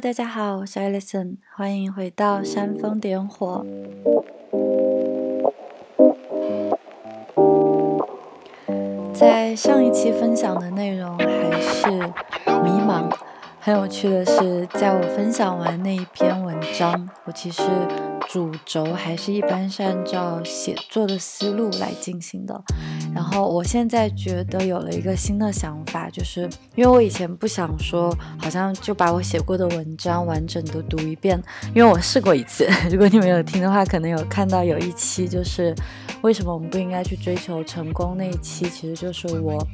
大家好，我是 Alison，欢迎回到煽风点火。在上一期分享的内容还是迷茫。很有趣的是，在我分享完那一篇文章，我其实。主轴还是一般是按照写作的思路来进行的，然后我现在觉得有了一个新的想法，就是因为我以前不想说，好像就把我写过的文章完整的读一遍，因为我试过一次。如果你们有听的话，可能有看到有一期就是为什么我们不应该去追求成功那一期，其实就是我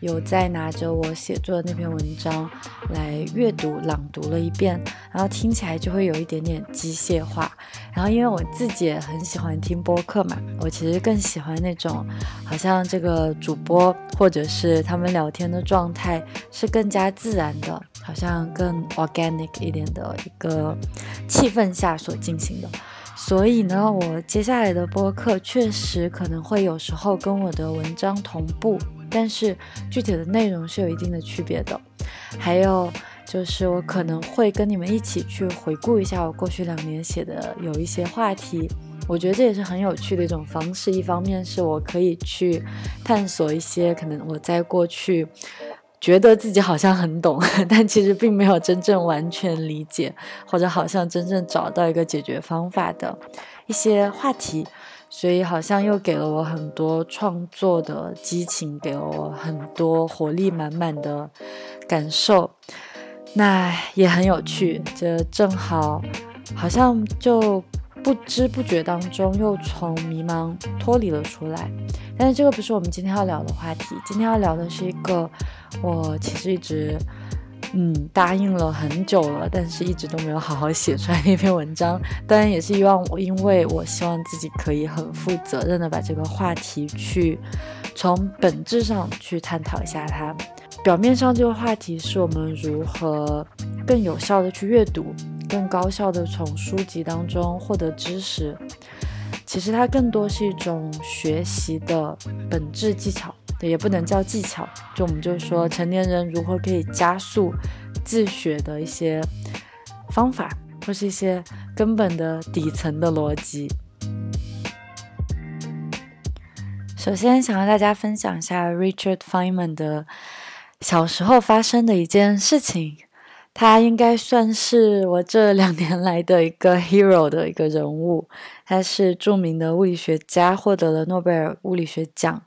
有在拿着我写作的那篇文章来阅读朗读了一遍，然后听起来就会有一点点机械化。然后，因为我自己也很喜欢听播客嘛，我其实更喜欢那种，好像这个主播或者是他们聊天的状态是更加自然的，好像更 organic 一点的一个气氛下所进行的。所以呢，我接下来的播客确实可能会有时候跟我的文章同步，但是具体的内容是有一定的区别的。还有。就是我可能会跟你们一起去回顾一下我过去两年写的有一些话题，我觉得这也是很有趣的一种方式。一方面是我可以去探索一些可能我在过去觉得自己好像很懂，但其实并没有真正完全理解，或者好像真正找到一个解决方法的一些话题，所以好像又给了我很多创作的激情，给了我很多活力满满的感受。那也很有趣，这正好，好像就不知不觉当中又从迷茫脱离了出来。但是这个不是我们今天要聊的话题，今天要聊的是一个我其实一直嗯答应了很久了，但是一直都没有好好写出来的一篇文章。当然也是希望我，因为我希望自己可以很负责任的把这个话题去从本质上去探讨一下它。表面上这个话题是我们如何更有效的去阅读，更高效的从书籍当中获得知识。其实它更多是一种学习的本质技巧，也不能叫技巧。就我们就说成年人如何可以加速自学的一些方法，或是一些根本的底层的逻辑。首先想和大家分享一下 Richard Feynman 的。小时候发生的一件事情，他应该算是我这两年来的一个 hero 的一个人物。他是著名的物理学家，获得了诺贝尔物理学奖，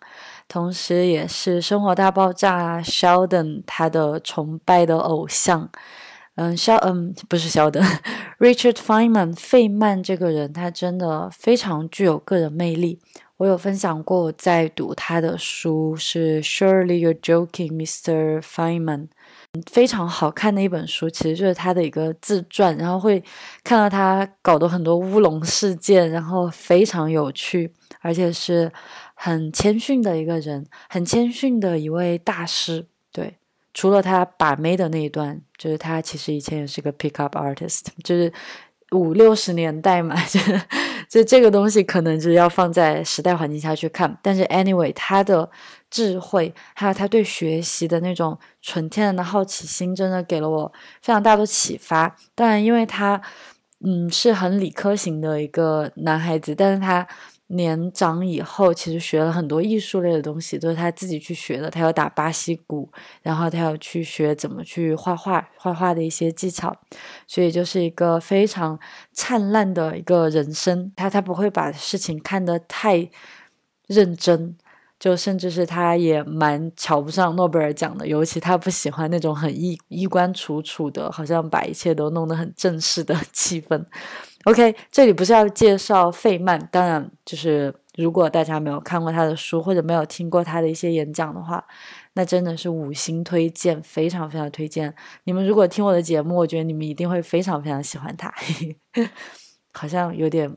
同时也是《生活大爆炸》Sheldon 他的崇拜的偶像。嗯，肖嗯不是肖登，Richard Feynman 费曼这个人，他真的非常具有个人魅力。我有分享过，在读他的书是 Surely You're Joking, Mr. Feynman，非常好看的一本书，其实就是他的一个自传，然后会看到他搞的很多乌龙事件，然后非常有趣，而且是很谦逊的一个人，很谦逊的一位大师。对，除了他把妹的那一段，就是他其实以前也是个 pickup artist，就是五六十年代嘛，就。就这个东西可能就要放在时代环境下去看，但是 anyway，他的智慧还有他对学习的那种纯天然的好奇心，真的给了我非常大的启发。当然，因为他嗯是很理科型的一个男孩子，但是他。年长以后，其实学了很多艺术类的东西，都是他自己去学的。他要打巴西鼓，然后他要去学怎么去画画，画画的一些技巧。所以就是一个非常灿烂的一个人生。他他不会把事情看得太认真，就甚至是他也蛮瞧不上诺贝尔奖的。尤其他不喜欢那种很衣衣冠楚楚的，好像把一切都弄得很正式的 气氛。OK，这里不是要介绍费曼，当然就是如果大家没有看过他的书或者没有听过他的一些演讲的话，那真的是五星推荐，非常非常推荐。你们如果听我的节目，我觉得你们一定会非常非常喜欢他。好像有点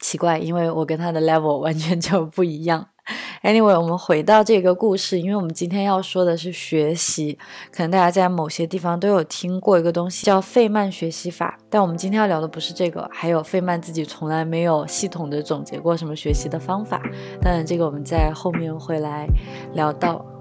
奇怪，因为我跟他的 level 完全就不一样。Anyway，我们回到这个故事，因为我们今天要说的是学习。可能大家在某些地方都有听过一个东西叫费曼学习法，但我们今天要聊的不是这个。还有费曼自己从来没有系统的总结过什么学习的方法。当然，这个我们在后面会来聊到。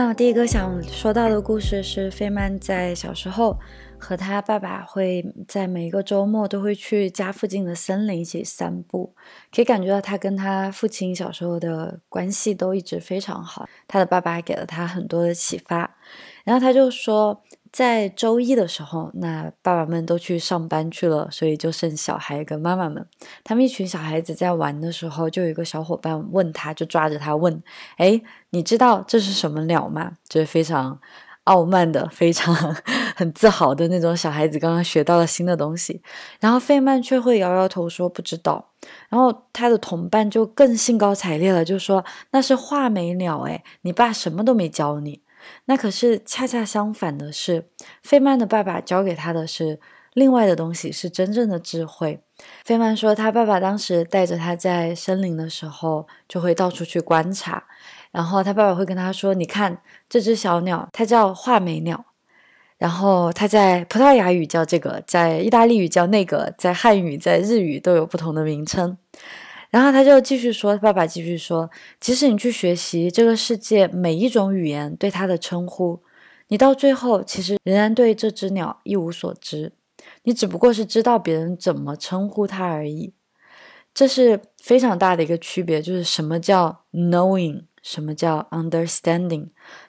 那第一个想说到的故事是费曼在小时候和他爸爸会在每一个周末都会去家附近的森林一起散步，可以感觉到他跟他父亲小时候的关系都一直非常好。他的爸爸给了他很多的启发，然后他就说。在周一的时候，那爸爸们都去上班去了，所以就剩小孩跟妈妈们。他们一群小孩子在玩的时候，就有一个小伙伴问他，就抓着他问：“哎，你知道这是什么鸟吗？”就是非常傲慢的、非常 很自豪的那种小孩子，刚刚学到了新的东西。然后费曼却会摇摇头说不知道。然后他的同伴就更兴高采烈了，就说：“那是画眉鸟，哎，你爸什么都没教你。”那可是恰恰相反的是，费曼的爸爸教给他的是另外的东西，是真正的智慧。费曼说，他爸爸当时带着他在森林的时候，就会到处去观察，然后他爸爸会跟他说：“你看这只小鸟，它叫画眉鸟，然后它在葡萄牙语叫这个，在意大利语叫那个，在汉语、在日语都有不同的名称。”然后他就继续说，他爸爸继续说，即使你去学习这个世界每一种语言对它的称呼，你到最后其实仍然对这只鸟一无所知，你只不过是知道别人怎么称呼它而已。这是非常大的一个区别，就是什么叫 knowing，什么叫 understanding，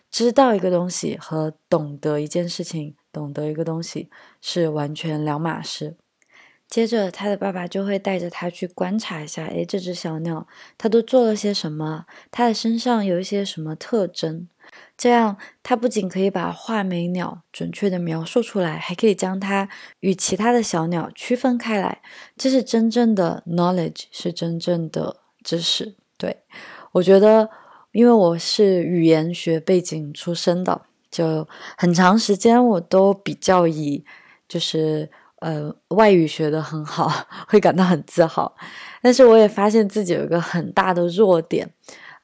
知道一个东西和懂得一件事情，懂得一个东西是完全两码事。接着，他的爸爸就会带着他去观察一下，诶，这只小鸟它都做了些什么？它的身上有一些什么特征？这样，他不仅可以把画眉鸟准确的描述出来，还可以将它与其他的小鸟区分开来。这是真正的 knowledge，是真正的知识。对我觉得，因为我是语言学背景出身的，就很长时间我都比较以就是。呃，外语学得很好，会感到很自豪。但是我也发现自己有一个很大的弱点，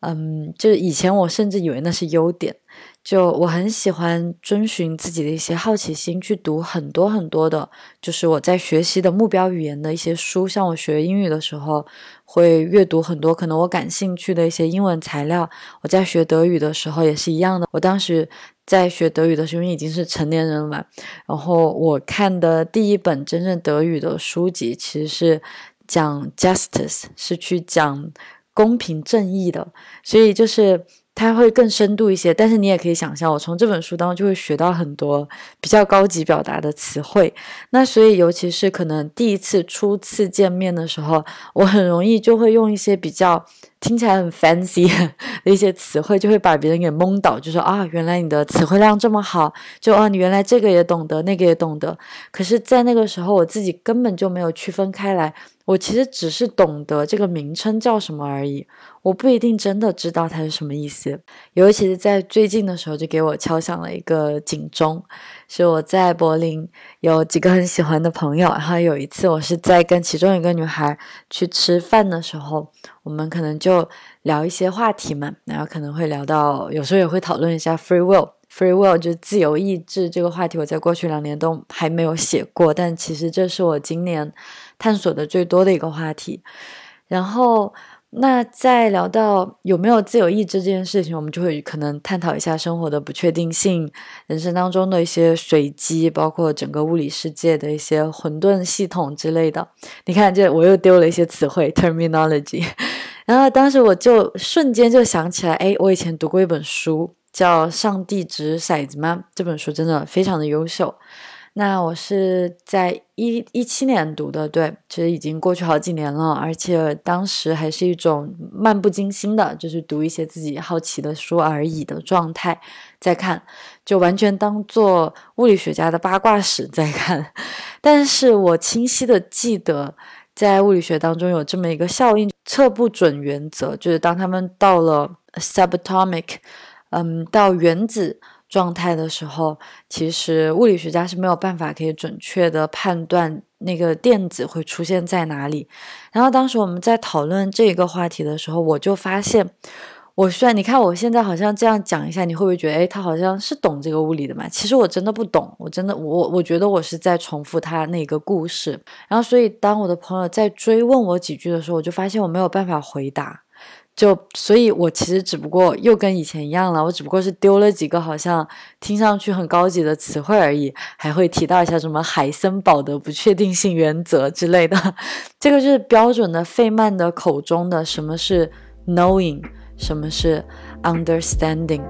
嗯，就是以前我甚至以为那是优点。就我很喜欢遵循自己的一些好奇心，去读很多很多的，就是我在学习的目标语言的一些书。像我学英语的时候，会阅读很多可能我感兴趣的一些英文材料。我在学德语的时候也是一样的。我当时在学德语的时候，因为已经是成年人了嘛，然后我看的第一本真正德语的书籍，其实是讲 justice，是去讲公平正义的。所以就是。它会更深度一些，但是你也可以想象，我从这本书当中就会学到很多比较高级表达的词汇。那所以，尤其是可能第一次、初次见面的时候，我很容易就会用一些比较听起来很 fancy 的一些词汇，就会把别人给蒙倒，就说啊，原来你的词汇量这么好，就啊，你原来这个也懂得，那个也懂得。可是，在那个时候，我自己根本就没有区分开来。我其实只是懂得这个名称叫什么而已，我不一定真的知道它是什么意思。尤其是在最近的时候，就给我敲响了一个警钟。是我在柏林有几个很喜欢的朋友，然后有一次我是在跟其中一个女孩去吃饭的时候，我们可能就聊一些话题嘛，然后可能会聊到，有时候也会讨论一下 free will。Free will 就是自由意志这个话题，我在过去两年都还没有写过，但其实这是我今年探索的最多的一个话题。然后，那在聊到有没有自由意志这件事情，我们就会可能探讨一下生活的不确定性、人生当中的一些随机，包括整个物理世界的一些混沌系统之类的。你看，这我又丢了一些词汇 （terminology）。然后当时我就瞬间就想起来，哎，我以前读过一本书。叫《上帝掷骰子吗》这本书真的非常的优秀。那我是在一一七年读的，对，其实已经过去好几年了，而且当时还是一种漫不经心的，就是读一些自己好奇的书而已的状态在看，就完全当做物理学家的八卦史在看。但是我清晰的记得，在物理学当中有这么一个效应——测不准原则，就是当他们到了 subatomic。嗯，到原子状态的时候，其实物理学家是没有办法可以准确的判断那个电子会出现在哪里。然后当时我们在讨论这个话题的时候，我就发现，我虽然你看我现在好像这样讲一下，你会不会觉得，哎，他好像是懂这个物理的嘛？其实我真的不懂，我真的我我觉得我是在重复他那个故事。然后所以当我的朋友在追问我几句的时候，我就发现我没有办法回答。就所以，我其实只不过又跟以前一样了，我只不过是丢了几个好像听上去很高级的词汇而已，还会提到一下什么海森堡的不确定性原则之类的。这个就是标准的费曼的口中的什么是 knowing，什么是 understanding。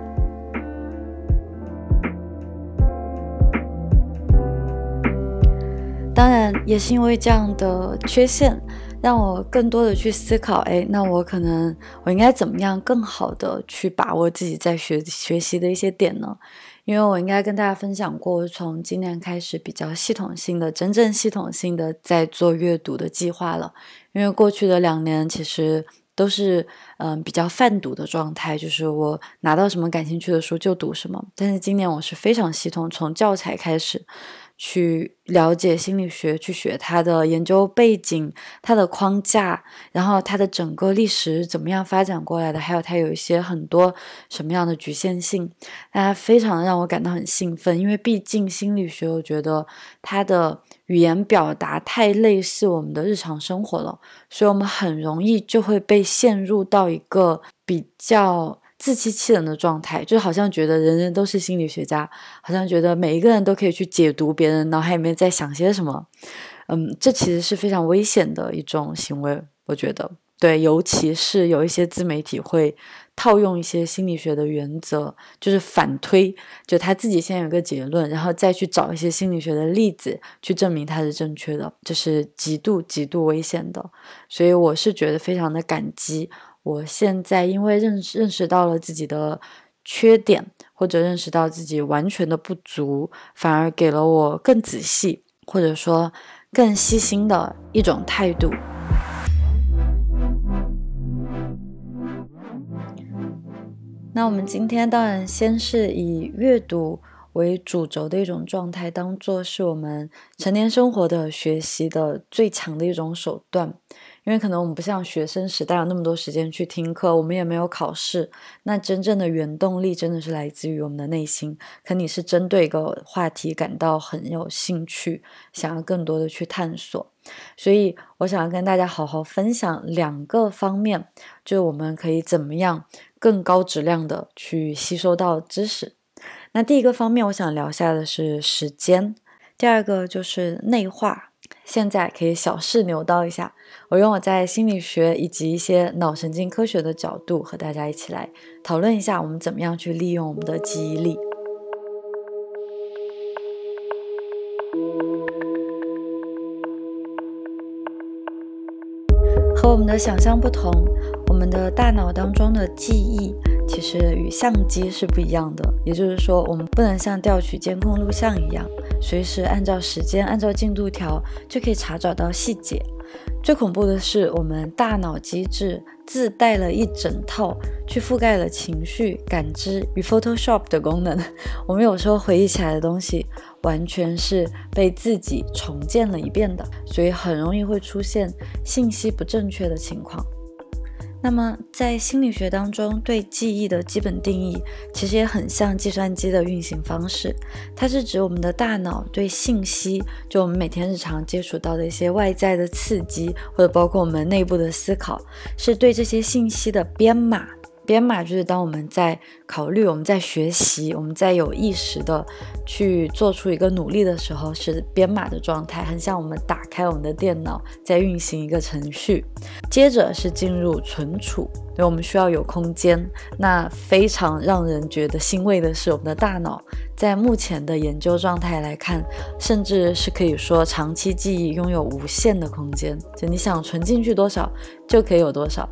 当然，也是因为这样的缺陷。让我更多的去思考，哎，那我可能我应该怎么样更好的去把握自己在学学习的一些点呢？因为我应该跟大家分享过，从今年开始比较系统性的、真正系统性的在做阅读的计划了。因为过去的两年其实都是嗯比较泛读的状态，就是我拿到什么感兴趣的书就读什么。但是今年我是非常系统，从教材开始。去了解心理学，去学它的研究背景、它的框架，然后它的整个历史怎么样发展过来的，还有它有一些很多什么样的局限性，大家非常让我感到很兴奋，因为毕竟心理学，我觉得它的语言表达太类似我们的日常生活了，所以我们很容易就会被陷入到一个比较。自欺欺人的状态，就好像觉得人人都是心理学家，好像觉得每一个人都可以去解读别人脑海里面在想些什么。嗯，这其实是非常危险的一种行为，我觉得。对，尤其是有一些自媒体会套用一些心理学的原则，就是反推，就他自己先有个结论，然后再去找一些心理学的例子去证明它是正确的，这是极度极度危险的。所以我是觉得非常的感激。我现在因为认识认识到了自己的缺点，或者认识到自己完全的不足，反而给了我更仔细，或者说更细心的一种态度。那我们今天当然先是以阅读为主轴的一种状态，当做是我们成年生活的学习的最强的一种手段。因为可能我们不像学生时代有那么多时间去听课，我们也没有考试。那真正的原动力真的是来自于我们的内心。可你是针对一个话题感到很有兴趣，想要更多的去探索。所以我想要跟大家好好分享两个方面，就是我们可以怎么样更高质量的去吸收到知识。那第一个方面，我想聊下的是时间；第二个就是内化。现在可以小试牛刀一下，我用我在心理学以及一些脑神经科学的角度和大家一起来讨论一下，我们怎么样去利用我们的记忆力。和我们的想象不同，我们的大脑当中的记忆其实与相机是不一样的，也就是说，我们不能像调取监控录像一样。随时按照时间、按照进度条就可以查找到细节。最恐怖的是，我们大脑机制自带了一整套去覆盖了情绪感知与 Photoshop 的功能。我们有时候回忆起来的东西，完全是被自己重建了一遍的，所以很容易会出现信息不正确的情况。那么，在心理学当中，对记忆的基本定义其实也很像计算机的运行方式。它是指我们的大脑对信息，就我们每天日常接触到的一些外在的刺激，或者包括我们内部的思考，是对这些信息的编码。编码就是当我们在考虑、我们在学习、我们在有意识的去做出一个努力的时候，是编码的状态，很像我们打开我们的电脑在运行一个程序。接着是进入存储，对，我们需要有空间。那非常让人觉得欣慰的是，我们的大脑在目前的研究状态来看，甚至是可以说长期记忆拥有无限的空间，就你想存进去多少就可以有多少。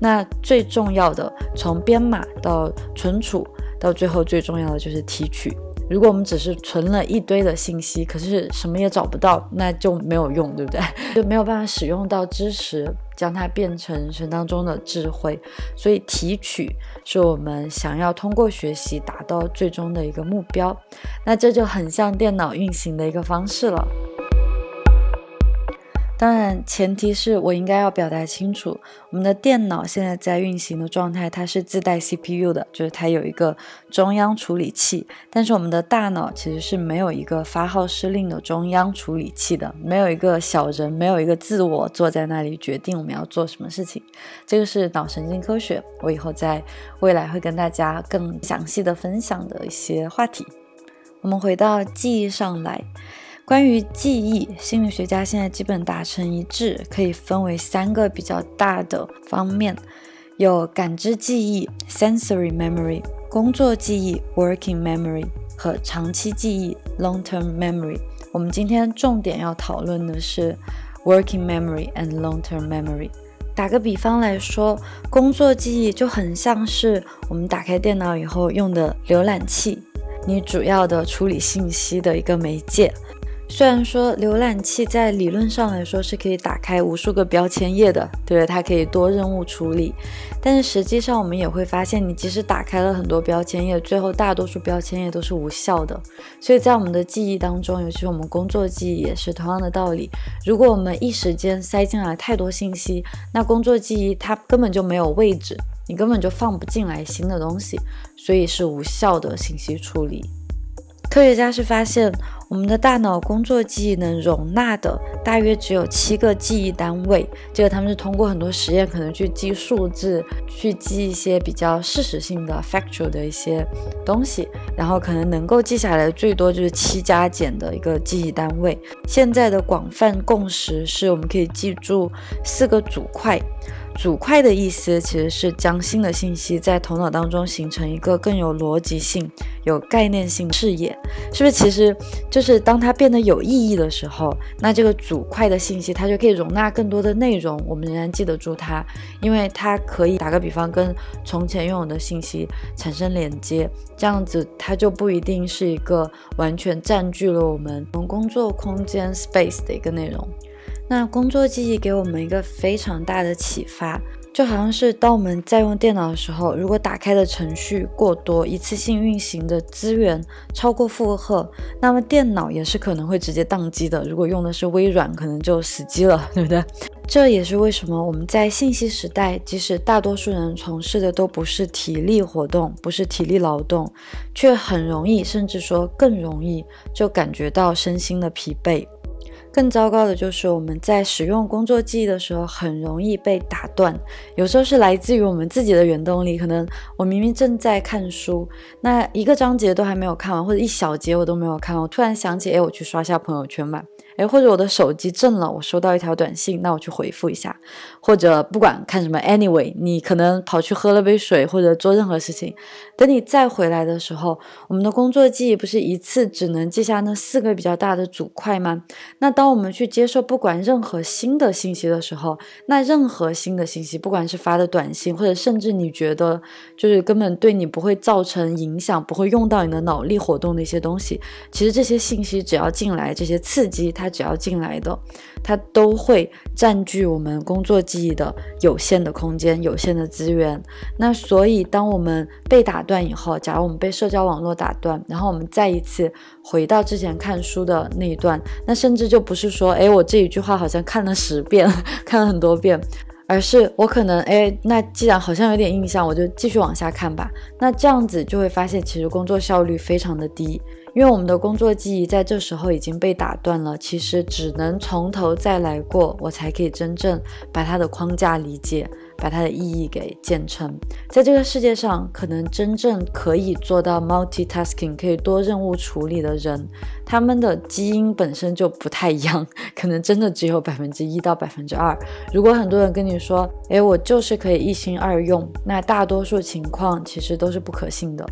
那最重要的。从编码到存存储，到最后最重要的就是提取。如果我们只是存了一堆的信息，可是什么也找不到，那就没有用，对不对？就没有办法使用到知识，将它变成人生当中的智慧。所以提取是我们想要通过学习达到最终的一个目标。那这就很像电脑运行的一个方式了。当然，前提是我应该要表达清楚，我们的电脑现在在运行的状态，它是自带 CPU 的，就是它有一个中央处理器。但是我们的大脑其实是没有一个发号施令的中央处理器的，没有一个小人，没有一个自我坐在那里决定我们要做什么事情。这个是脑神经科学，我以后在未来会跟大家更详细的分享的一些话题。我们回到记忆上来。关于记忆，心理学家现在基本达成一致，可以分为三个比较大的方面，有感知记忆 （sensory memory）、工作记忆 （working memory） 和长期记忆 （long-term memory）。我们今天重点要讨论的是 working memory and long-term memory。打个比方来说，工作记忆就很像是我们打开电脑以后用的浏览器，你主要的处理信息的一个媒介。虽然说浏览器在理论上来说是可以打开无数个标签页的，对？它可以多任务处理，但是实际上我们也会发现，你即使打开了很多标签页，最后大多数标签页都是无效的。所以在我们的记忆当中，尤其是我们工作记忆也是同样的道理。如果我们一时间塞进来太多信息，那工作记忆它根本就没有位置，你根本就放不进来新的东西，所以是无效的信息处理。科学家是发现，我们的大脑工作记忆能容纳的大约只有七个记忆单位。这个他们是通过很多实验，可能去记数字，去记一些比较事实性的 factual 的一些东西，然后可能能够记下来最多就是七加减的一个记忆单位。现在的广泛共识是我们可以记住四个组块。组块的意思其实是将新的信息在头脑当中形成一个更有逻辑性、有概念性视野，是不是？其实就是当它变得有意义的时候，那这个组块的信息它就可以容纳更多的内容，我们仍然记得住它，因为它可以打个比方，跟从前拥有的信息产生连接，这样子它就不一定是一个完全占据了我们工作空间 space 的一个内容。那工作记忆给我们一个非常大的启发，就好像是当我们在用电脑的时候，如果打开的程序过多，一次性运行的资源超过负荷，那么电脑也是可能会直接宕机的。如果用的是微软，可能就死机了，对不对？这也是为什么我们在信息时代，即使大多数人从事的都不是体力活动，不是体力劳动，却很容易，甚至说更容易，就感觉到身心的疲惫。更糟糕的就是我们在使用工作记忆的时候，很容易被打断。有时候是来自于我们自己的原动力，可能我明明正在看书，那一个章节都还没有看完，或者一小节我都没有看完，我突然想起，哎，我去刷下朋友圈吧。哎，或者我的手机震了，我收到一条短信，那我去回复一下，或者不管看什么，anyway，你可能跑去喝了杯水，或者做任何事情，等你再回来的时候，我们的工作记忆不是一次只能记下那四个比较大的组块吗？那当我们去接受不管任何新的信息的时候，那任何新的信息，不管是发的短信，或者甚至你觉得就是根本对你不会造成影响，不会用到你的脑力活动的一些东西，其实这些信息只要进来，这些刺激它。只要进来的，它都会占据我们工作记忆的有限的空间、有限的资源。那所以，当我们被打断以后，假如我们被社交网络打断，然后我们再一次回到之前看书的那一段，那甚至就不是说，哎，我这一句话好像看了十遍，看了很多遍，而是我可能，哎，那既然好像有点印象，我就继续往下看吧。那这样子就会发现，其实工作效率非常的低。因为我们的工作记忆在这时候已经被打断了，其实只能从头再来过，我才可以真正把它的框架理解，把它的意义给建成。在这个世界上，可能真正可以做到 multitasking，可以多任务处理的人，他们的基因本身就不太一样，可能真的只有百分之一到百分之二。如果很多人跟你说，诶，我就是可以一心二用，那大多数情况其实都是不可信的。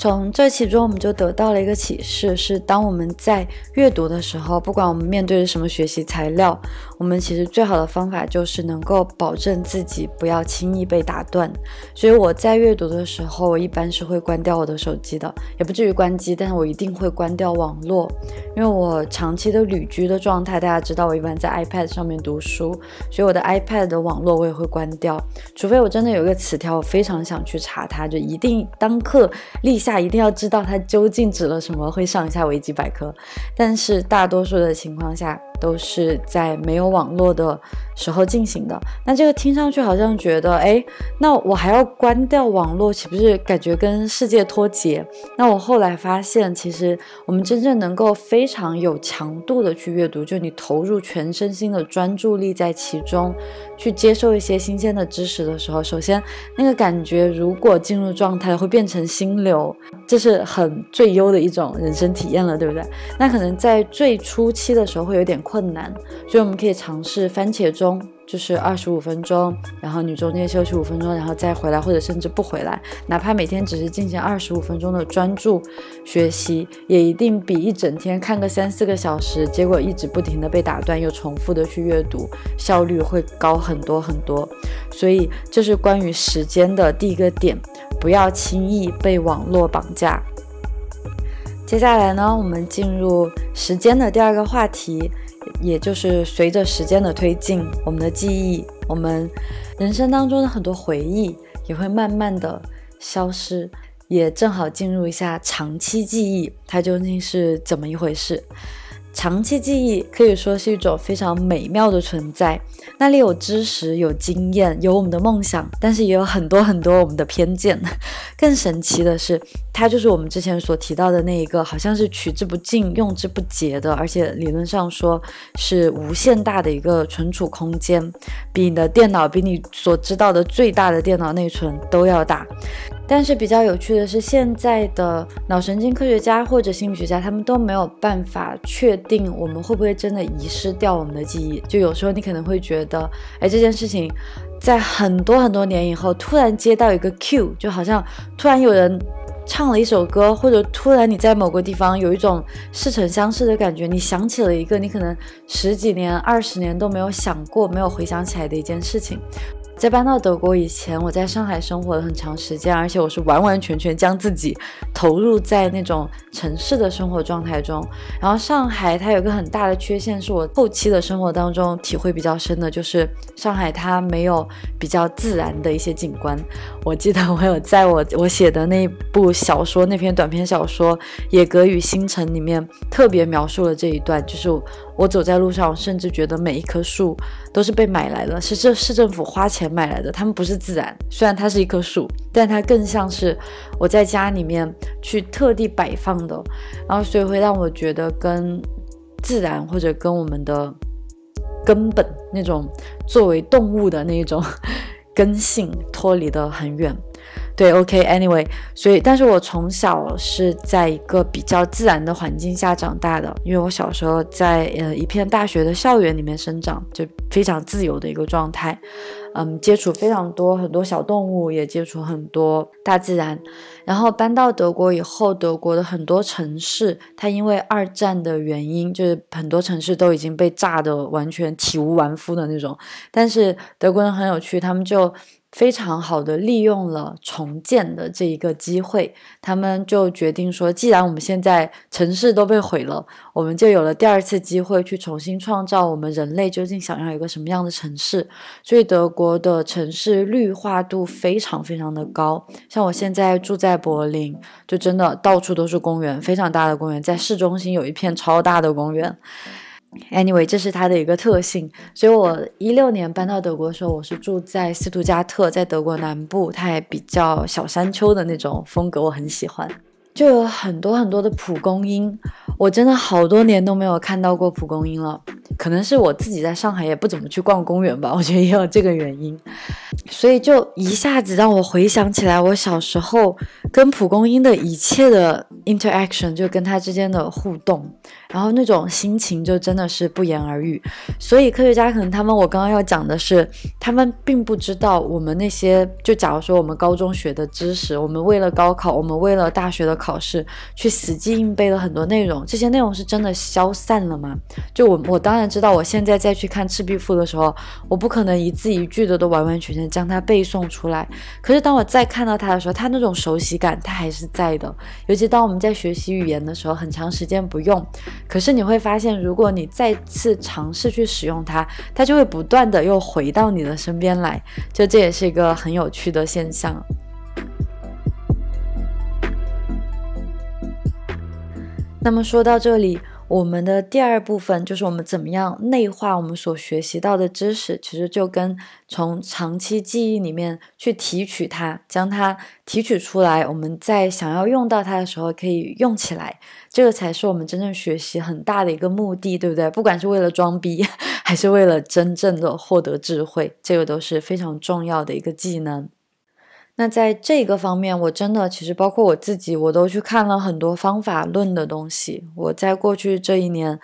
从这其中，我们就得到了一个启示：是当我们在阅读的时候，不管我们面对着什么学习材料，我们其实最好的方法就是能够保证自己不要轻易被打断。所以我在阅读的时候，我一般是会关掉我的手机的，也不至于关机，但是我一定会关掉网络，因为我长期的旅居的状态，大家知道我一般在 iPad 上面读书，所以我的 iPad 的网络我也会关掉，除非我真的有一个词条，我非常想去查它，就一定当刻立下。一定要知道它究竟指了什么，会上一下维基百科。但是大多数的情况下，都是在没有网络的时候进行的。那这个听上去好像觉得，哎，那我还要关掉网络，岂不是感觉跟世界脱节？那我后来发现，其实我们真正能够非常有强度的去阅读，就你投入全身心的专注力在其中，去接受一些新鲜的知识的时候，首先那个感觉，如果进入状态，会变成心流，这是很最优的一种人生体验了，对不对？那可能在最初期的时候会有点困难，所以我们可以尝试番茄钟。就是二十五分钟，然后你中间休息五分钟，然后再回来，或者甚至不回来，哪怕每天只是进行二十五分钟的专注学习，也一定比一整天看个三四个小时，结果一直不停的被打断又重复的去阅读，效率会高很多很多。所以这是关于时间的第一个点，不要轻易被网络绑架。接下来呢，我们进入时间的第二个话题。也就是随着时间的推进，我们的记忆，我们人生当中的很多回忆也会慢慢的消失，也正好进入一下长期记忆，它究竟是怎么一回事？长期记忆可以说是一种非常美妙的存在，那里有知识、有经验、有我们的梦想，但是也有很多很多我们的偏见。更神奇的是，它就是我们之前所提到的那一个，好像是取之不尽、用之不竭的，而且理论上说是无限大的一个存储空间，比你的电脑、比你所知道的最大的电脑内存都要大。但是比较有趣的是，现在的脑神经科学家或者心理学家，他们都没有办法确定我们会不会真的遗失掉我们的记忆。就有时候你可能会觉得，哎，这件事情在很多很多年以后突然接到一个 Q，就好像突然有人唱了一首歌，或者突然你在某个地方有一种似曾相识的感觉，你想起了一个你可能十几年、二十年都没有想过、没有回想起来的一件事情。在搬到德国以前，我在上海生活了很长时间，而且我是完完全全将自己投入在那种城市的生活状态中。然后上海它有个很大的缺陷，是我后期的生活当中体会比较深的，就是上海它没有比较自然的一些景观。我记得我有在我我写的那部小说那篇短篇小说《野格与星辰》里面特别描述了这一段，就是。我走在路上，甚至觉得每一棵树都是被买来的，是这市政府花钱买来的。它们不是自然，虽然它是一棵树，但它更像是我在家里面去特地摆放的。然后，所以会让我觉得跟自然或者跟我们的根本那种作为动物的那种根性脱离得很远。对，OK，Anyway，所以，但是我从小是在一个比较自然的环境下长大的，因为我小时候在呃一片大学的校园里面生长，就非常自由的一个状态，嗯，接触非常多很多小动物，也接触很多大自然。然后搬到德国以后，德国的很多城市，它因为二战的原因，就是很多城市都已经被炸得完全体无完肤的那种。但是德国人很有趣，他们就。非常好的利用了重建的这一个机会，他们就决定说，既然我们现在城市都被毁了，我们就有了第二次机会去重新创造我们人类究竟想要一个什么样的城市。所以德国的城市绿化度非常非常的高，像我现在住在柏林，就真的到处都是公园，非常大的公园，在市中心有一片超大的公园。Anyway，这是它的一个特性，所以我一六年搬到德国的时候，我是住在斯图加特，在德国南部，它也比较小山丘的那种风格，我很喜欢。就有很多很多的蒲公英，我真的好多年都没有看到过蒲公英了。可能是我自己在上海也不怎么去逛公园吧，我觉得也有这个原因，所以就一下子让我回想起来我小时候跟蒲公英的一切的 interaction，就跟它之间的互动。然后那种心情就真的是不言而喻，所以科学家可能他们，我刚刚要讲的是，他们并不知道我们那些，就假如说我们高中学的知识，我们为了高考，我们为了大学的考试去死记硬背了很多内容，这些内容是真的消散了吗？就我我当然知道，我现在再去看《赤壁赋》的时候，我不可能一字一句的都完完全全将它背诵出来，可是当我再看到它的时候，它那种熟悉感它还是在的，尤其当我们在学习语言的时候，很长时间不用。可是你会发现，如果你再次尝试去使用它，它就会不断的又回到你的身边来，就这也是一个很有趣的现象。那么说到这里，我们的第二部分就是我们怎么样内化我们所学习到的知识，其实就跟从长期记忆里面去提取它，将它提取出来，我们在想要用到它的时候可以用起来，这个才是我们真正学习很大的一个目的，对不对？不管是为了装逼，还是为了真正的获得智慧，这个都是非常重要的一个技能。那在这个方面，我真的其实包括我自己，我都去看了很多方法论的东西。我在过去这一年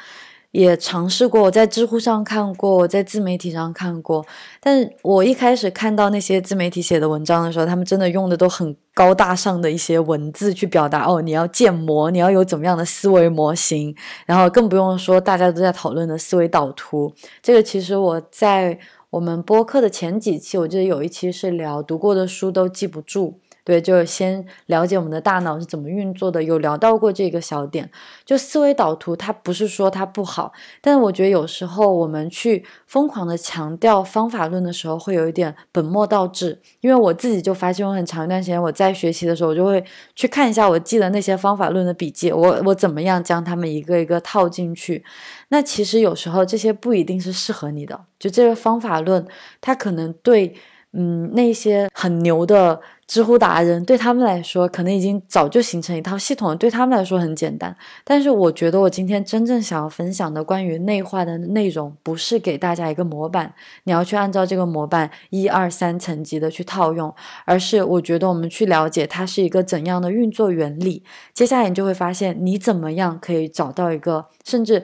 也尝试过，我在知乎上看过，我在自媒体上看过。但是我一开始看到那些自媒体写的文章的时候，他们真的用的都很高大上的一些文字去表达哦，你要建模，你要有怎么样的思维模型，然后更不用说大家都在讨论的思维导图。这个其实我在。我们播客的前几期，我记得有一期是聊读过的书都记不住。对，就先了解我们的大脑是怎么运作的，有聊到过这个小点。就思维导图，它不是说它不好，但是我觉得有时候我们去疯狂的强调方法论的时候，会有一点本末倒置。因为我自己就发现，我很长一段时间我在学习的时候，我就会去看一下我记得那些方法论的笔记，我我怎么样将它们一个一个套进去。那其实有时候这些不一定是适合你的，就这个方法论，它可能对。嗯，那些很牛的知乎达人，对他们来说，可能已经早就形成一套系统了，对他们来说很简单。但是，我觉得我今天真正想要分享的关于内化的内容，不是给大家一个模板，你要去按照这个模板一二三层级的去套用，而是我觉得我们去了解它是一个怎样的运作原理。接下来你就会发现，你怎么样可以找到一个，甚至。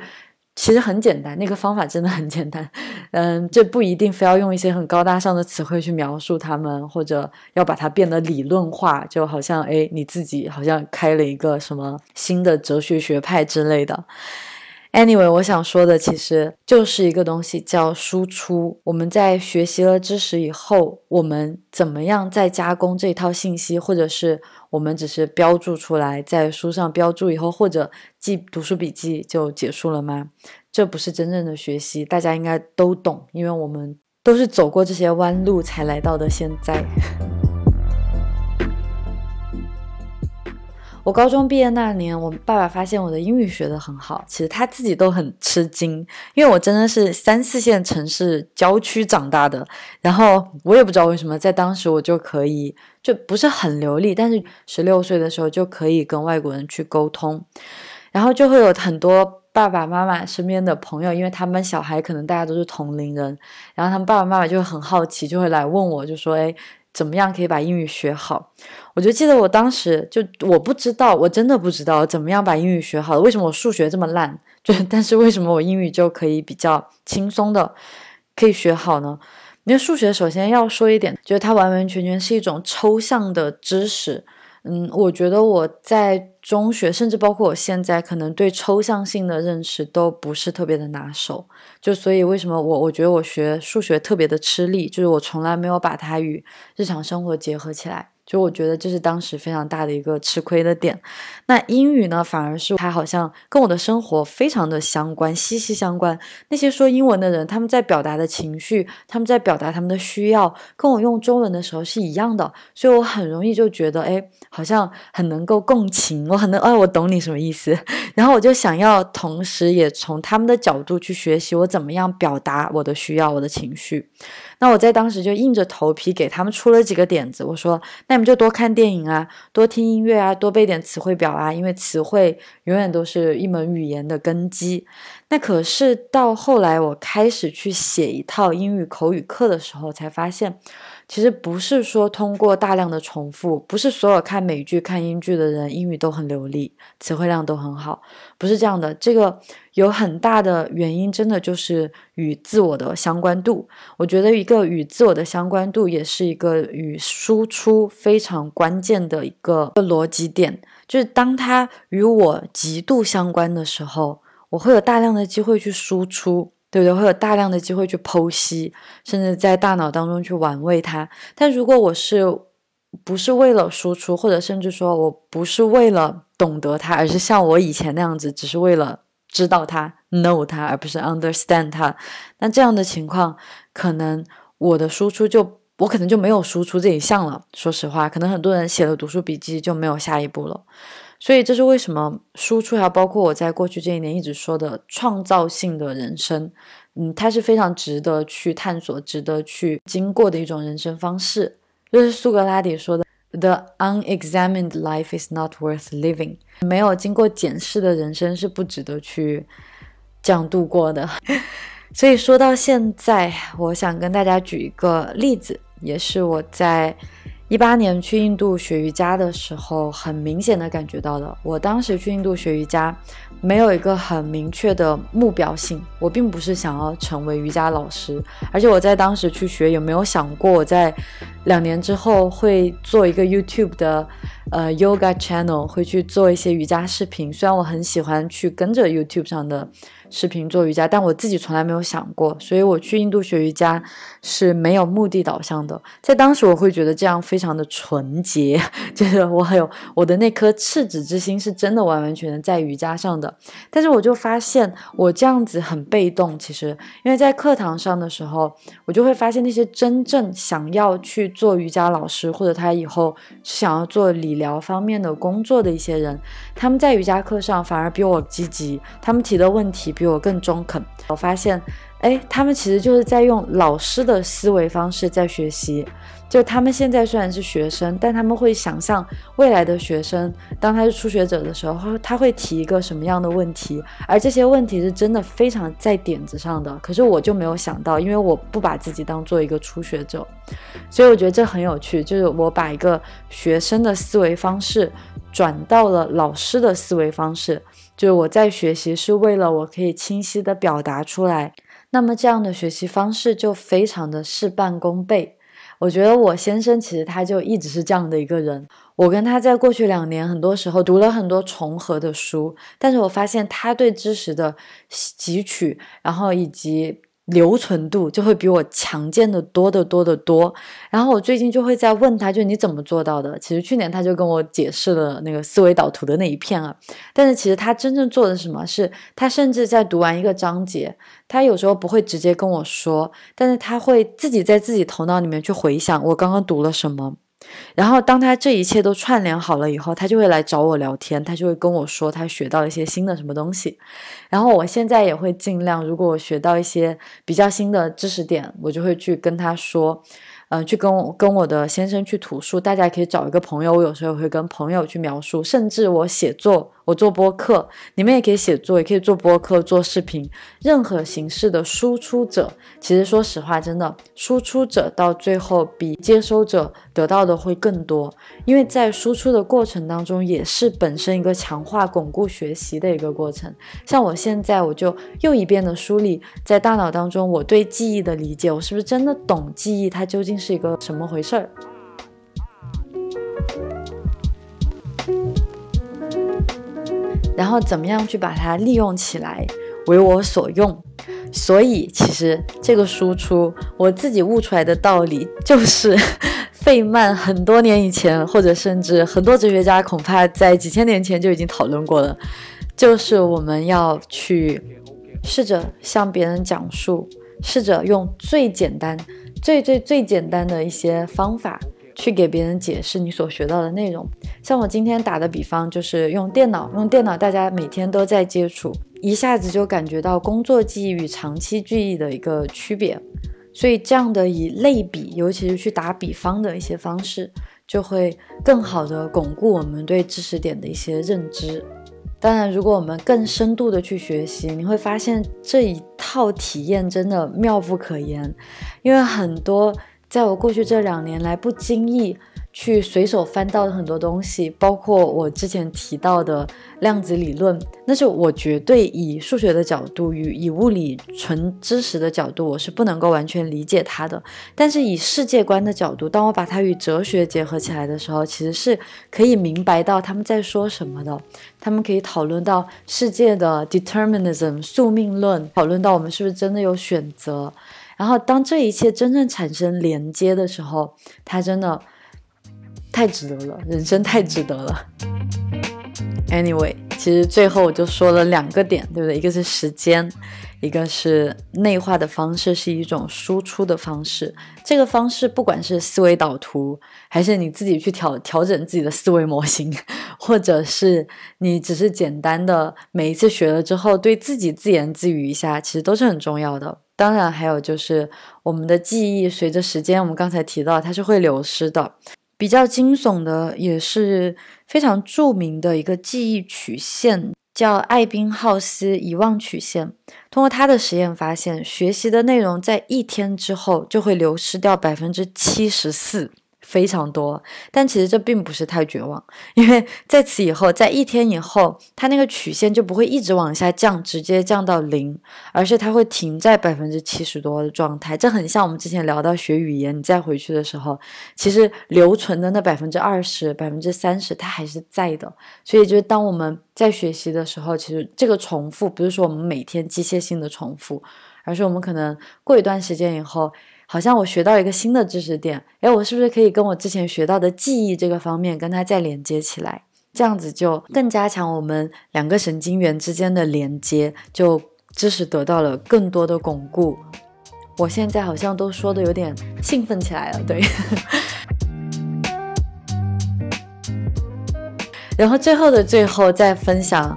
其实很简单，那个方法真的很简单，嗯，这不一定非要用一些很高大上的词汇去描述他们，或者要把它变得理论化，就好像哎，你自己好像开了一个什么新的哲学学派之类的。Anyway，我想说的其实就是一个东西叫输出。我们在学习了知识以后，我们怎么样再加工这套信息，或者是我们只是标注出来，在书上标注以后，或者记读书笔记就结束了吗？这不是真正的学习，大家应该都懂，因为我们都是走过这些弯路才来到的现在。我高中毕业那年，我爸爸发现我的英语学得很好，其实他自己都很吃惊，因为我真的是三四线城市郊区长大的，然后我也不知道为什么，在当时我就可以就不是很流利，但是十六岁的时候就可以跟外国人去沟通，然后就会有很多爸爸妈妈身边的朋友，因为他们小孩可能大家都是同龄人，然后他们爸爸妈妈就会很好奇，就会来问我，就说：“哎。”怎么样可以把英语学好？我就记得我当时就我不知道，我真的不知道怎么样把英语学好。为什么我数学这么烂？就但是为什么我英语就可以比较轻松的可以学好呢？因为数学首先要说一点，就是它完完全全是一种抽象的知识。嗯，我觉得我在中学，甚至包括我现在，可能对抽象性的认识都不是特别的拿手。就所以，为什么我我觉得我学数学特别的吃力，就是我从来没有把它与日常生活结合起来。就我觉得这是当时非常大的一个吃亏的点。那英语呢，反而是它好像跟我的生活非常的相关，息息相关。那些说英文的人，他们在表达的情绪，他们在表达他们的需要，跟我用中文的时候是一样的。所以我很容易就觉得，哎，好像很能够共情，我很能，哎，我懂你什么意思。然后我就想要同时也从他们的角度去学习，我怎么样表达我的需要，我的情绪。那我在当时就硬着头皮给他们出了几个点子，我说：“那你们就多看电影啊，多听音乐啊，多背点词汇表啊，因为词汇永远都是一门语言的根基。”那可是到后来，我开始去写一套英语口语课的时候，才发现。其实不是说通过大量的重复，不是所有看美剧、看英剧的人英语都很流利，词汇量都很好，不是这样的。这个有很大的原因，真的就是与自我的相关度。我觉得一个与自我的相关度，也是一个与输出非常关键的一个逻辑点。就是当它与我极度相关的时候，我会有大量的机会去输出。对不对？会有大量的机会去剖析，甚至在大脑当中去玩味它。但如果我是不是为了输出，或者甚至说我不是为了懂得它，而是像我以前那样子，只是为了知道它、know 它，而不是 understand 它，那这样的情况，可能我的输出就我可能就没有输出这一项了。说实话，可能很多人写了读书笔记就没有下一步了。所以这是为什么输出，还包括我在过去这一年一直说的创造性的人生，嗯，它是非常值得去探索、值得去经过的一种人生方式。就是苏格拉底说的：“The unexamined life is not worth living。”没有经过检视的人生是不值得去这样度过的。所以说到现在，我想跟大家举一个例子，也是我在。一八年去印度学瑜伽的时候，很明显的感觉到的。我当时去印度学瑜伽，没有一个很明确的目标性。我并不是想要成为瑜伽老师，而且我在当时去学，有没有想过我在两年之后会做一个 YouTube 的呃 Yoga Channel，会去做一些瑜伽视频。虽然我很喜欢去跟着 YouTube 上的。视频做瑜伽，但我自己从来没有想过，所以我去印度学瑜伽是没有目的导向的。在当时，我会觉得这样非常的纯洁，就是我还有我的那颗赤子之心是真的完完全全在瑜伽上的。但是我就发现我这样子很被动，其实因为在课堂上的时候，我就会发现那些真正想要去做瑜伽老师，或者他以后想要做理疗方面的工作的一些人，他们在瑜伽课上反而比我积极，他们提的问题。比我更中肯。我发现，哎，他们其实就是在用老师的思维方式在学习。就他们现在虽然是学生，但他们会想象未来的学生，当他是初学者的时候，他会提一个什么样的问题，而这些问题是真的非常在点子上的。可是我就没有想到，因为我不把自己当做一个初学者，所以我觉得这很有趣。就是我把一个学生的思维方式转到了老师的思维方式。就是我在学习是为了我可以清晰的表达出来，那么这样的学习方式就非常的事半功倍。我觉得我先生其实他就一直是这样的一个人，我跟他在过去两年很多时候读了很多重合的书，但是我发现他对知识的汲取，然后以及。留存度就会比我强健的多得多得多。然后我最近就会在问他，就你怎么做到的？其实去年他就跟我解释了那个思维导图的那一片啊。但是其实他真正做的什么？是他甚至在读完一个章节，他有时候不会直接跟我说，但是他会自己在自己头脑里面去回想我刚刚读了什么。然后，当他这一切都串联好了以后，他就会来找我聊天，他就会跟我说他学到一些新的什么东西。然后，我现在也会尽量，如果我学到一些比较新的知识点，我就会去跟他说。嗯，去跟我跟我的先生去吐述，大家可以找一个朋友，我有时候会跟朋友去描述，甚至我写作，我做播客，你们也可以写作，也可以做播客、做视频，任何形式的输出者，其实说实话，真的，输出者到最后比接收者得到的会更多，因为在输出的过程当中，也是本身一个强化、巩固学习的一个过程。像我现在，我就又一遍的梳理在大脑当中我对记忆的理解，我是不是真的懂记忆，它究竟。是一个什么回事儿？然后怎么样去把它利用起来，为我所用？所以其实这个输出，我自己悟出来的道理，就是 费曼很多年以前，或者甚至很多哲学家恐怕在几千年前就已经讨论过了，就是我们要去试着向别人讲述，试着用最简单。最最最简单的一些方法，去给别人解释你所学到的内容。像我今天打的比方，就是用电脑，用电脑，大家每天都在接触，一下子就感觉到工作记忆与长期记忆的一个区别。所以这样的以类比，尤其是去打比方的一些方式，就会更好的巩固我们对知识点的一些认知。当然，如果我们更深度的去学习，你会发现这一套体验真的妙不可言，因为很多在我过去这两年来不经意。去随手翻到的很多东西，包括我之前提到的量子理论，那是我绝对以数学的角度与以物理纯知识的角度，我是不能够完全理解它的。但是以世界观的角度，当我把它与哲学结合起来的时候，其实是可以明白到他们在说什么的。他们可以讨论到世界的 determinism 宿命论，讨论到我们是不是真的有选择。然后当这一切真正产生连接的时候，它真的。太值得了，人生太值得了。Anyway，其实最后我就说了两个点，对不对？一个是时间，一个是内化的方式是一种输出的方式。这个方式不管是思维导图，还是你自己去调调整自己的思维模型，或者是你只是简单的每一次学了之后对自己自言自语一下，其实都是很重要的。当然，还有就是我们的记忆随着时间，我们刚才提到它是会流失的。比较惊悚的，也是非常著名的一个记忆曲线，叫艾宾浩斯遗忘曲线。通过他的实验发现，学习的内容在一天之后就会流失掉百分之七十四。非常多，但其实这并不是太绝望，因为在此以后，在一天以后，它那个曲线就不会一直往下降，直接降到零，而是它会停在百分之七十多的状态。这很像我们之前聊到学语言，你再回去的时候，其实留存的那百分之二十、百分之三十，它还是在的。所以，就是当我们在学习的时候，其实这个重复不是说我们每天机械性的重复，而是我们可能过一段时间以后。好像我学到一个新的知识点，哎，我是不是可以跟我之前学到的记忆这个方面跟它再连接起来？这样子就更加强我们两个神经元之间的连接，就知识得到了更多的巩固。我现在好像都说的有点兴奋起来了，对。然后最后的最后再分享。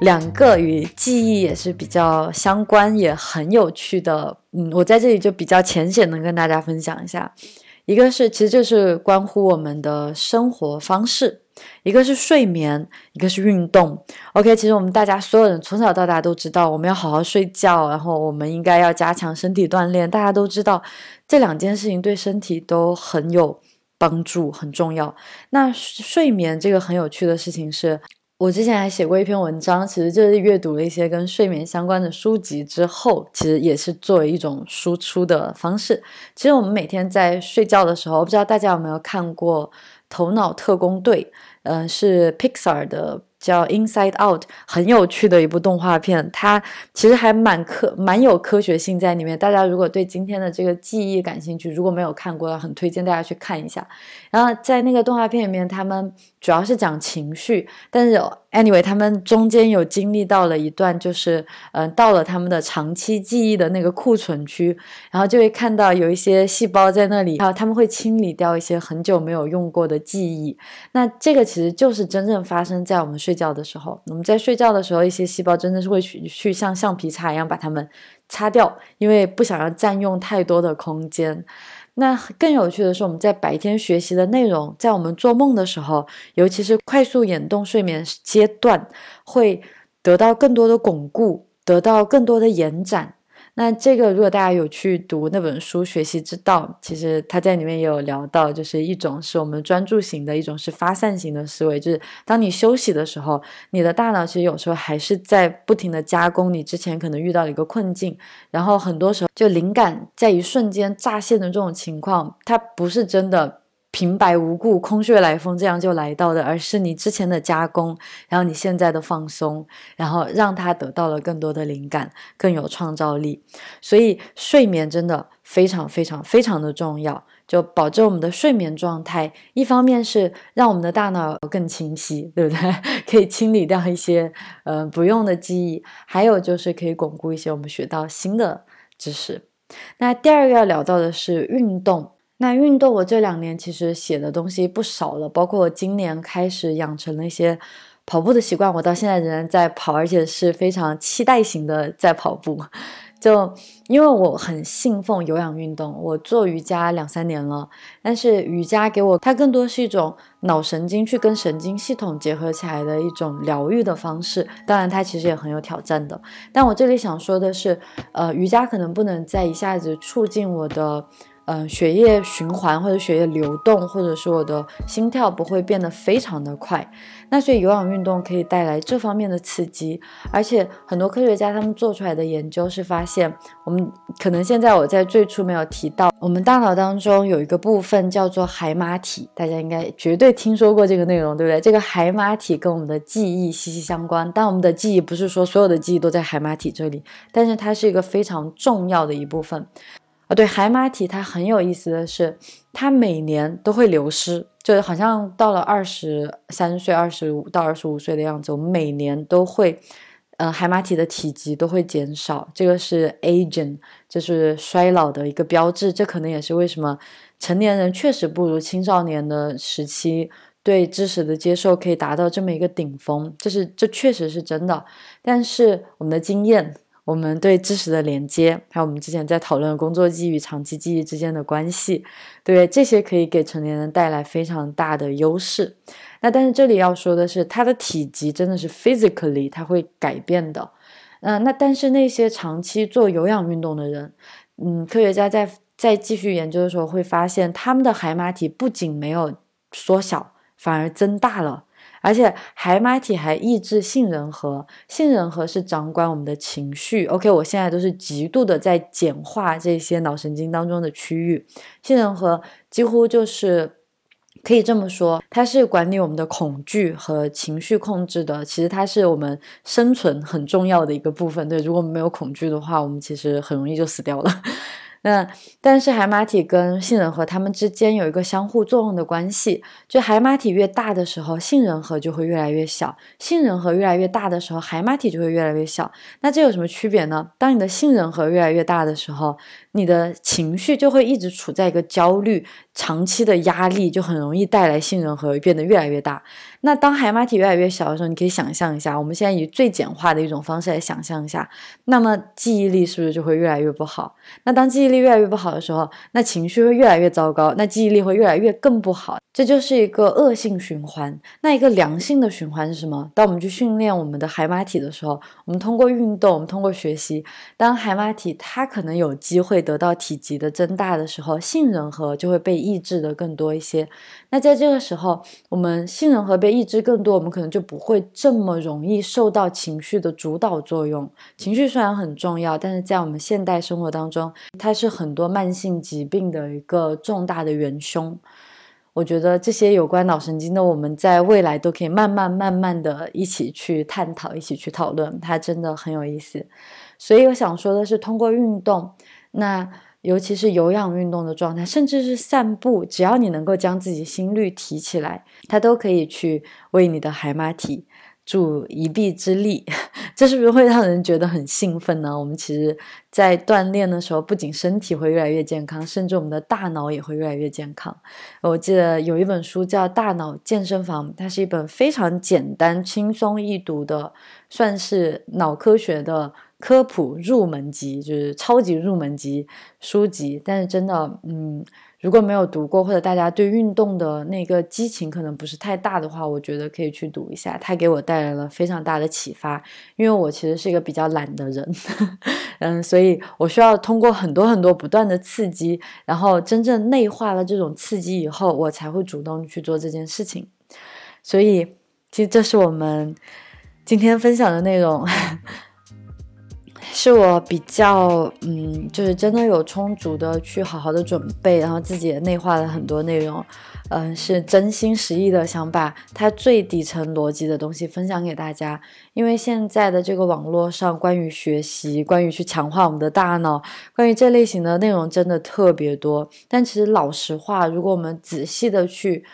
两个与记忆也是比较相关，也很有趣的。嗯，我在这里就比较浅显的跟大家分享一下。一个是，其实就是关乎我们的生活方式；一个是睡眠，一个是运动。OK，其实我们大家所有人从小到大都知道，我们要好好睡觉，然后我们应该要加强身体锻炼。大家都知道这两件事情对身体都很有帮助，很重要。那睡眠这个很有趣的事情是。我之前还写过一篇文章，其实就是阅读了一些跟睡眠相关的书籍之后，其实也是作为一种输出的方式。其实我们每天在睡觉的时候，不知道大家有没有看过《头脑特工队》，嗯，是 Pixar 的。叫 Inside Out，很有趣的一部动画片，它其实还蛮科蛮有科学性在里面。大家如果对今天的这个记忆感兴趣，如果没有看过，很推荐大家去看一下。然后在那个动画片里面，他们主要是讲情绪，但是 anyway，他们中间有经历到了一段，就是嗯，到了他们的长期记忆的那个库存区，然后就会看到有一些细胞在那里，然后他们会清理掉一些很久没有用过的记忆。那这个其实就是真正发生在我们。睡觉的时候，我们在睡觉的时候，一些细胞真的是会去去像橡皮擦一样把它们擦掉，因为不想要占用太多的空间。那更有趣的是，我们在白天学习的内容，在我们做梦的时候，尤其是快速眼动睡眠阶段，会得到更多的巩固，得到更多的延展。那这个，如果大家有去读那本书《学习之道》，其实他在里面也有聊到，就是一种是我们专注型的，一种是发散型的思维。就是当你休息的时候，你的大脑其实有时候还是在不停的加工你之前可能遇到的一个困境，然后很多时候就灵感在一瞬间乍现的这种情况，它不是真的。平白无故、空穴来风这样就来到的，而是你之前的加工，然后你现在的放松，然后让他得到了更多的灵感，更有创造力。所以睡眠真的非常非常非常的重要，就保证我们的睡眠状态。一方面是让我们的大脑更清晰，对不对？可以清理掉一些呃不用的记忆，还有就是可以巩固一些我们学到新的知识。那第二个要聊到的是运动。那运动，我这两年其实写的东西不少了，包括我今年开始养成了一些跑步的习惯，我到现在仍然在跑，而且是非常期待型的在跑步。就因为我很信奉有氧运动，我做瑜伽两三年了，但是瑜伽给我它更多是一种脑神经去跟神经系统结合起来的一种疗愈的方式，当然它其实也很有挑战的。但我这里想说的是，呃，瑜伽可能不能在一下子促进我的。嗯，血液循环或者血液流动，或者是我的心跳不会变得非常的快。那所以有氧运动可以带来这方面的刺激，而且很多科学家他们做出来的研究是发现，我们可能现在我在最初没有提到，我们大脑当中有一个部分叫做海马体，大家应该绝对听说过这个内容，对不对？这个海马体跟我们的记忆息息相关，但我们的记忆不是说所有的记忆都在海马体这里，但是它是一个非常重要的一部分。啊，对，海马体它很有意思的是，它每年都会流失，就好像到了二十三岁、二十五到二十五岁的样子，我们每年都会，呃，海马体的体积都会减少，这个是 aging，就是衰老的一个标志。这可能也是为什么成年人确实不如青少年的时期对知识的接受可以达到这么一个顶峰，这是这确实是真的。但是我们的经验。我们对知识的连接，还有我们之前在讨论工作记忆与长期记忆之间的关系，对这些可以给成年人带来非常大的优势。那但是这里要说的是，它的体积真的是 physically 它会改变的。嗯，那但是那些长期做有氧运动的人，嗯，科学家在在继续研究的时候会发现，他们的海马体不仅没有缩小，反而增大了。而且海马体还抑制杏仁核，杏仁核是掌管我们的情绪。OK，我现在都是极度的在简化这些脑神经当中的区域。杏仁核几乎就是可以这么说，它是管理我们的恐惧和情绪控制的。其实它是我们生存很重要的一个部分。对，如果我们没有恐惧的话，我们其实很容易就死掉了。那但是海马体跟杏仁核它们之间有一个相互作用的关系，就海马体越大的时候，杏仁核就会越来越小；杏仁核越来越大的时候，海马体就会越来越小。那这有什么区别呢？当你的杏仁核越来越大的时候，你的情绪就会一直处在一个焦虑。长期的压力就很容易带来杏仁核变得越来越大。那当海马体越来越小的时候，你可以想象一下，我们现在以最简化的一种方式来想象一下，那么记忆力是不是就会越来越不好？那当记忆力越来越不好的时候，那情绪会越来越糟糕，那记忆力会越来越更不好。这就是一个恶性循环。那一个良性的循环是什么？当我们去训练我们的海马体的时候，我们通过运动，我们通过学习，当海马体它可能有机会得到体积的增大的时候，杏仁核就会被抑制的更多一些。那在这个时候，我们杏仁核被抑制更多，我们可能就不会这么容易受到情绪的主导作用。情绪虽然很重要，但是在我们现代生活当中，它是很多慢性疾病的一个重大的元凶。我觉得这些有关脑神经的，我们在未来都可以慢慢慢慢的一起去探讨，一起去讨论，它真的很有意思。所以我想说的是，通过运动，那尤其是有氧运动的状态，甚至是散步，只要你能够将自己心率提起来，它都可以去为你的海马体。助一臂之力，这是不是会让人觉得很兴奋呢？我们其实，在锻炼的时候，不仅身体会越来越健康，甚至我们的大脑也会越来越健康。我记得有一本书叫《大脑健身房》，它是一本非常简单、轻松易读的，算是脑科学的科普入门级，就是超级入门级书籍。但是真的，嗯。如果没有读过，或者大家对运动的那个激情可能不是太大的话，我觉得可以去读一下。它给我带来了非常大的启发，因为我其实是一个比较懒的人，嗯，所以我需要通过很多很多不断的刺激，然后真正内化了这种刺激以后，我才会主动去做这件事情。所以，其实这是我们今天分享的内容。是我比较，嗯，就是真的有充足的去好好的准备，然后自己也内化了很多内容，嗯，是真心实意的想把它最底层逻辑的东西分享给大家。因为现在的这个网络上，关于学习、关于去强化我们的大脑、关于这类型的内容真的特别多。但其实老实话，如果我们仔细的去，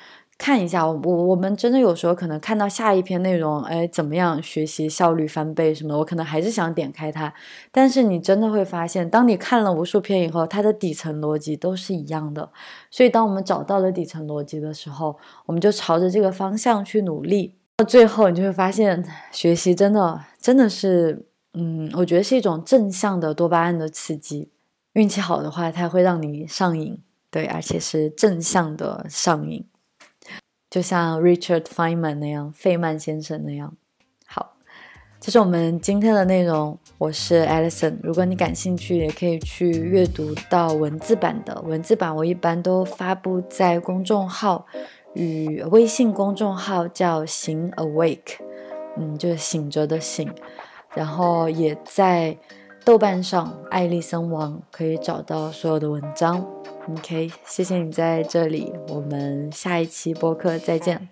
看一下，我我们真的有时候可能看到下一篇内容，哎，怎么样学习效率翻倍什么，我可能还是想点开它。但是你真的会发现，当你看了无数篇以后，它的底层逻辑都是一样的。所以，当我们找到了底层逻辑的时候，我们就朝着这个方向去努力。到最后，你就会发现，学习真的真的是，嗯，我觉得是一种正向的多巴胺的刺激。运气好的话，它会让你上瘾，对，而且是正向的上瘾。就像 Richard Feynman 那样，费曼先生那样。好，这是我们今天的内容。我是 Alison，如果你感兴趣，也可以去阅读到文字版的。文字版我一般都发布在公众号与微信公众号，叫“醒 Awake”，嗯，就是醒着的醒。然后也在豆瓣上，艾丽森王可以找到所有的文章。ok 谢谢你在这里我们下一期播客再见。